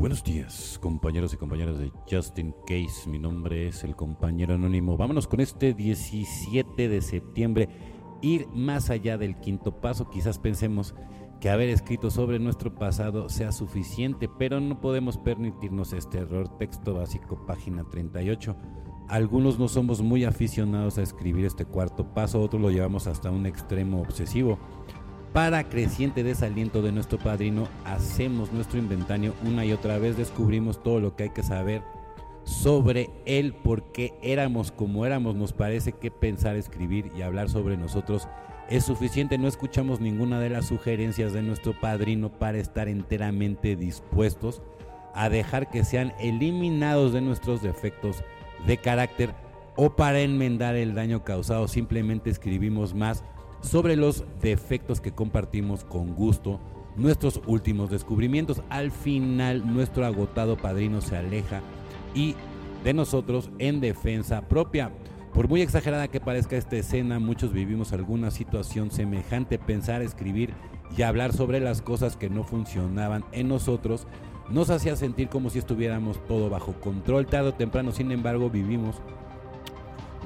Buenos días, compañeros y compañeras de Justin Case. Mi nombre es el compañero anónimo. Vámonos con este 17 de septiembre. Ir más allá del quinto paso. Quizás pensemos que haber escrito sobre nuestro pasado sea suficiente, pero no podemos permitirnos este error. Texto básico, página 38. Algunos no somos muy aficionados a escribir este cuarto paso, otros lo llevamos hasta un extremo obsesivo. Para creciente desaliento de nuestro padrino, hacemos nuestro inventario una y otra vez, descubrimos todo lo que hay que saber sobre él, por qué éramos como éramos. Nos parece que pensar, escribir y hablar sobre nosotros es suficiente. No escuchamos ninguna de las sugerencias de nuestro padrino para estar enteramente dispuestos a dejar que sean eliminados de nuestros defectos de carácter o para enmendar el daño causado. Simplemente escribimos más sobre los defectos que compartimos con gusto, nuestros últimos descubrimientos. Al final nuestro agotado padrino se aleja y de nosotros en defensa propia. Por muy exagerada que parezca esta escena, muchos vivimos alguna situación semejante. Pensar, escribir y hablar sobre las cosas que no funcionaban en nosotros nos hacía sentir como si estuviéramos todo bajo control. Tarde o temprano, sin embargo, vivimos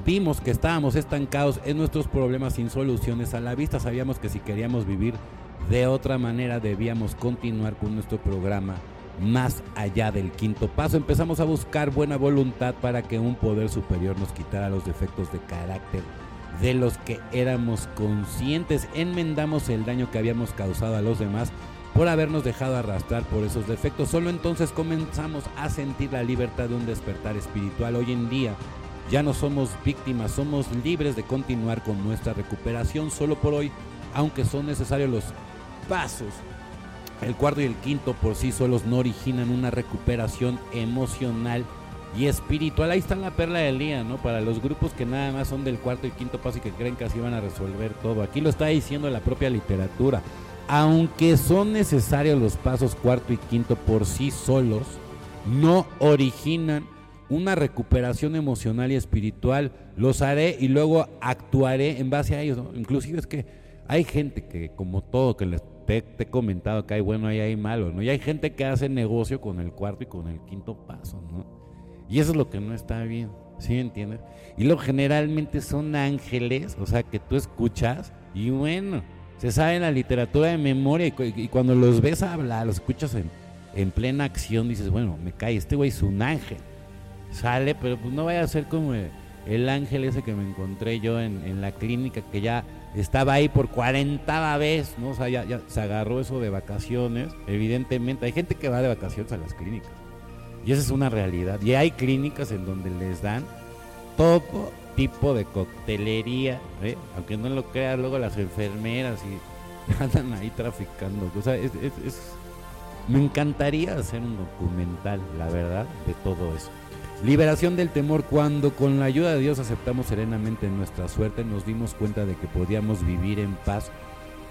Vimos que estábamos estancados en nuestros problemas sin soluciones a la vista. Sabíamos que si queríamos vivir de otra manera debíamos continuar con nuestro programa más allá del quinto paso. Empezamos a buscar buena voluntad para que un poder superior nos quitara los defectos de carácter de los que éramos conscientes. Enmendamos el daño que habíamos causado a los demás por habernos dejado arrastrar por esos defectos. Solo entonces comenzamos a sentir la libertad de un despertar espiritual. Hoy en día ya no somos víctimas, somos libres de continuar con nuestra recuperación solo por hoy, aunque son necesarios los pasos. El cuarto y el quinto por sí solos no originan una recuperación emocional y espiritual. Ahí está la perla del día, ¿no? Para los grupos que nada más son del cuarto y quinto paso y que creen que así van a resolver todo. Aquí lo está diciendo la propia literatura. Aunque son necesarios los pasos cuarto y quinto por sí solos, no originan una recuperación emocional y espiritual. Los haré y luego actuaré en base a ellos. Inclusive es que hay gente que, como todo que les te, he comentado que hay bueno y hay malo, ¿no? Y hay gente que hace negocio con el cuarto y con el quinto paso, ¿no? Y eso es lo que no está bien, ¿sí me entiendes? Y luego generalmente son ángeles, o sea, que tú escuchas y bueno, se sabe en la literatura de memoria y, cuando los ves hablar, los escuchas en, en plena acción, dices, bueno, me cae, este güey es un ángel sale, pero pues no vaya a ser como el ángel ese que me encontré yo en, la clínica, que ya estaba ahí por cuarentava vez, ¿no? O sea, ya, se agarró eso de vacaciones. Evidentemente, hay gente que va de vacaciones a las clínicas. Y esa es una realidad. Y hay clínicas en donde les dan todo tipo de coctelería, ¿eh? aunque no lo creas, luego las enfermeras y andan ahí traficando. O sea, es, me encantaría hacer un documental, la verdad, de todo eso. Liberación del temor cuando con la ayuda de Dios aceptamos serenamente nuestra suerte, nos dimos cuenta de que podíamos vivir en paz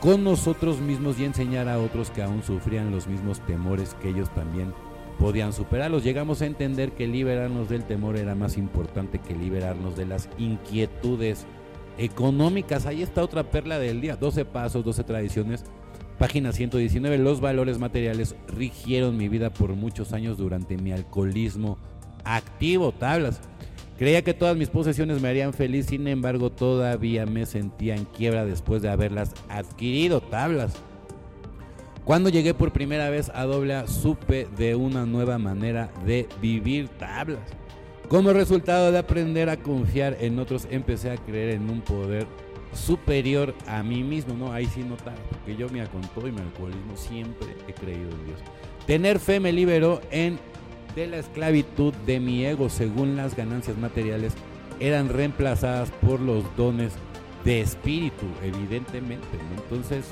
con nosotros mismos y enseñar a otros que aún sufrían los mismos temores que ellos también podían superarlos. Llegamos a entender que liberarnos del temor era más importante que liberarnos de las inquietudes económicas. Ahí está otra perla del día. 12 pasos, 12 tradiciones. Página 119. Los valores materiales rigieron mi vida por muchos años durante mi alcoholismo activo, tablas. Creía que todas mis posesiones me harían feliz, sin embargo todavía me sentía en quiebra después de haberlas adquirido, tablas. Cuando llegué por primera vez a Dobla supe de una nueva manera de vivir tablas. Como resultado de aprender a confiar en otros, empecé a creer en un poder superior a mí mismo, ¿no? Ahí sí notaba, porque yo me con todo y mi alcoholismo siempre he creído en Dios. Tener fe me liberó en de la esclavitud de mi ego según las ganancias materiales eran reemplazadas por los dones de espíritu, evidentemente. Entonces,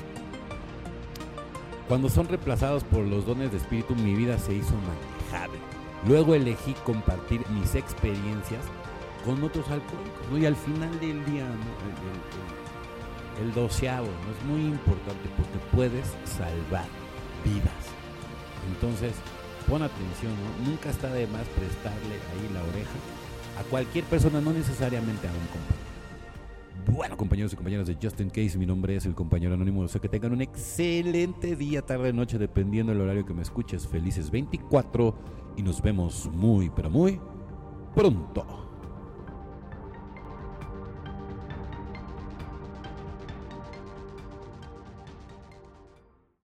cuando son reemplazados por los dones de espíritu, mi vida se hizo manejable. Luego elegí compartir mis experiencias con otros alcohólicos. Y al final del día, el, el doceavo, ¿no? Es muy importante porque puedes salvar vidas. Entonces, pon atención, ¿no? Nunca está de más prestarle ahí la oreja a cualquier persona, no necesariamente a un compañero. Bueno, compañeros y compañeras de Justin Case, mi nombre es el compañero anónimo. O sea que tengan un excelente día, tarde, noche, dependiendo del horario que me escuches. Felices 24 y nos vemos muy, pero muy pronto.